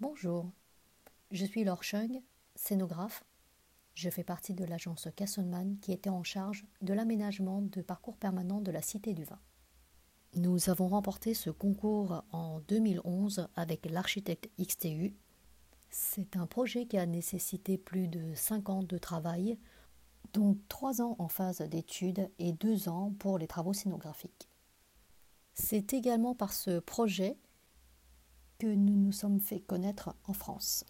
Bonjour, je suis Laure Chung, scénographe. Je fais partie de l'agence Casselman qui était en charge de l'aménagement de parcours permanent de la Cité du Vin. Nous avons remporté ce concours en 2011 avec l'architecte XTU. C'est un projet qui a nécessité plus de 5 ans de travail, dont 3 ans en phase d'études et 2 ans pour les travaux scénographiques. C'est également par ce projet que nous nous sommes fait connaître en France.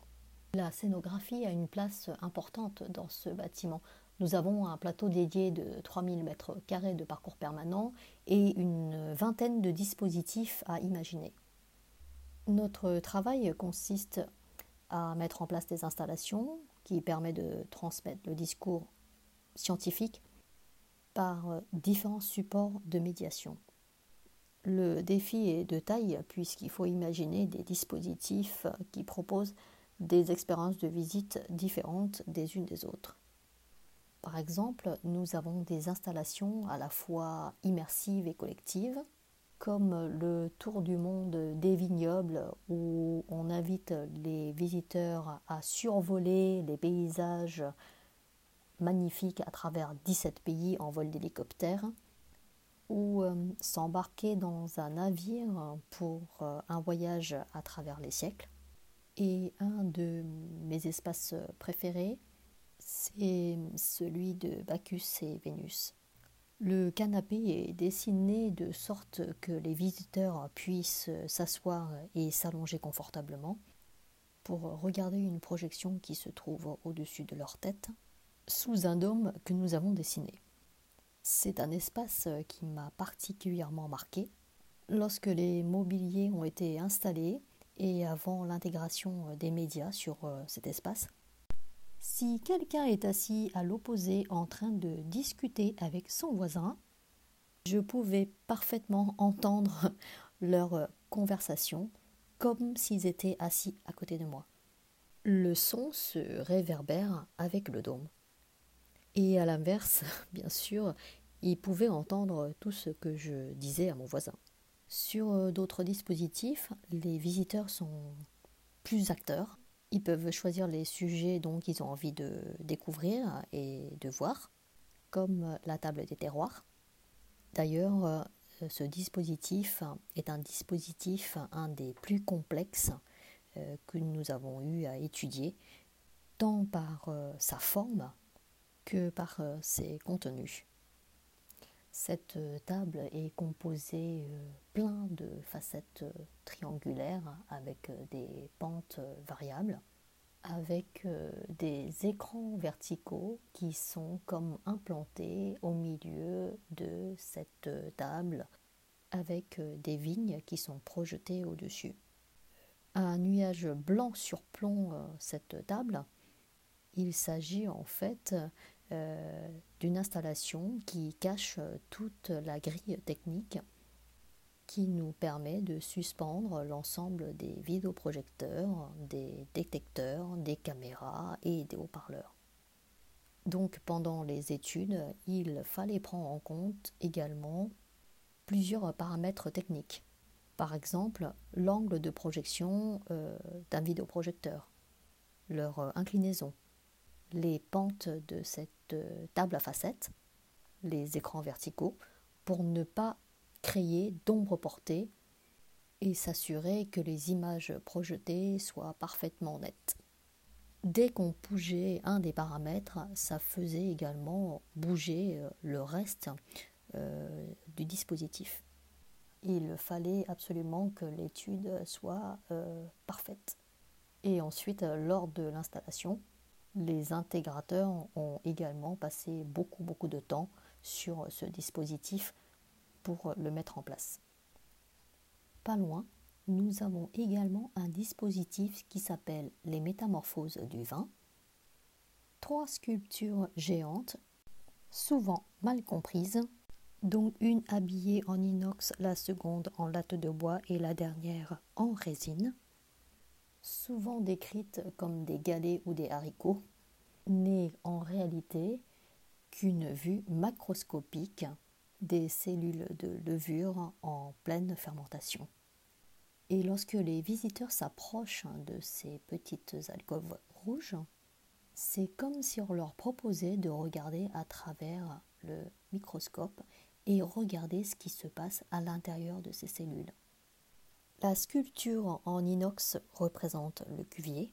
La scénographie a une place importante dans ce bâtiment. Nous avons un plateau dédié de 3000 mètres carrés de parcours permanent et une vingtaine de dispositifs à imaginer. Notre travail consiste à mettre en place des installations qui permettent de transmettre le discours scientifique par différents supports de médiation. Le défi est de taille puisqu'il faut imaginer des dispositifs qui proposent des expériences de visite différentes des unes des autres. Par exemple, nous avons des installations à la fois immersives et collectives, comme le tour du monde des vignobles où on invite les visiteurs à survoler les paysages magnifiques à travers 17 pays en vol d'hélicoptère ou s'embarquer dans un navire pour un voyage à travers les siècles. Et un de mes espaces préférés, c'est celui de Bacchus et Vénus. Le canapé est dessiné de sorte que les visiteurs puissent s'asseoir et s'allonger confortablement pour regarder une projection qui se trouve au-dessus de leur tête sous un dôme que nous avons dessiné. C'est un espace euh, qui m'a particulièrement marqué. Lorsque les mobiliers ont été installés et avant l'intégration euh, des médias sur euh, cet espace, si quelqu'un est assis à l'opposé en train de discuter avec son voisin, je pouvais parfaitement entendre leur conversation comme s'ils étaient assis à côté de moi. Le son se réverbère avec le dôme. Et à l'inverse, bien sûr, il pouvait entendre tout ce que je disais à mon voisin. Sur euh, d'autres dispositifs, les visiteurs sont plus acteurs. Ils peuvent choisir les sujets dont ils ont envie de découvrir et de voir, comme la table des terroirs. D'ailleurs, euh, ce dispositif est un dispositif un des plus complexes euh, que nous avons eu à étudier, tant par sa forme que par ses contenus. Cette euh, table est composée euh, plein de facettes euh, triangulaires avec des pentes variables, avec des écrans verticaux qui sont comme implantés au milieu de cette table avec des vignes qui sont projetées au-dessus. Un nuage blanc surplombe cette table. Il s'agit en fait euh, d'une installation qui cache toute la grille technique qui nous permet de suspendre l'ensemble des vidéoprojecteurs, des détecteurs, des caméras et des haut-parleurs. Donc pendant les études, il fallait prendre en compte également plusieurs paramètres techniques. Par exemple, l'angle de projection euh, d'un vidéoprojecteur, leur inclinaison, les pentes de cette euh, table à facettes, les écrans verticaux, pour ne pas créer d'ombre portée et s'assurer que les images projetées soient parfaitement nettes. Dès qu'on bougeait un des paramètres, ça faisait également bouger euh, le reste euh, du dispositif. Il fallait absolument que l'étude soit parfaite. Et ensuite, lors de l'installation, les intégrateurs ont également passé beaucoup beaucoup de temps sur ce dispositif pour le mettre en place. Pas loin, nous avons également un dispositif qui s'appelle les métamorphoses du vin. Trois sculptures géantes, souvent mal comprises, dont une habillée en inox, la seconde en latte de bois et la dernière en résine souvent décrites comme des galets ou des haricots, n'est en réalité qu'une vue macroscopique des cellules de levure en pleine fermentation. Et lorsque les visiteurs s'approchent de ces petites alcôves rouges, c'est comme si on leur proposait de regarder à travers le microscope et regarder ce qui se passe à l'intérieur de ces cellules. La sculpture en inox représente le cuvier,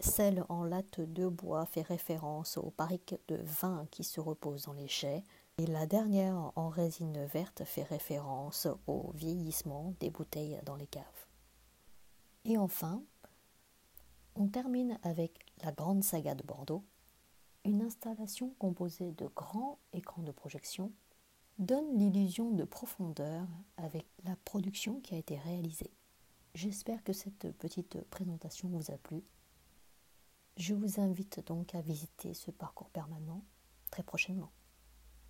celle en latte de bois fait référence aux barriques de vin qui se reposent dans les chais, et la dernière en résine verte fait référence au vieillissement des bouteilles dans les caves. Et enfin, on termine avec la Grande Saga de Bordeaux. Une installation composée de grands écrans de projection donne l'illusion de profondeur avec la qui a été réalisée. J'espère que cette petite présentation vous a plu. Je vous invite donc à visiter ce parcours permanent très prochainement.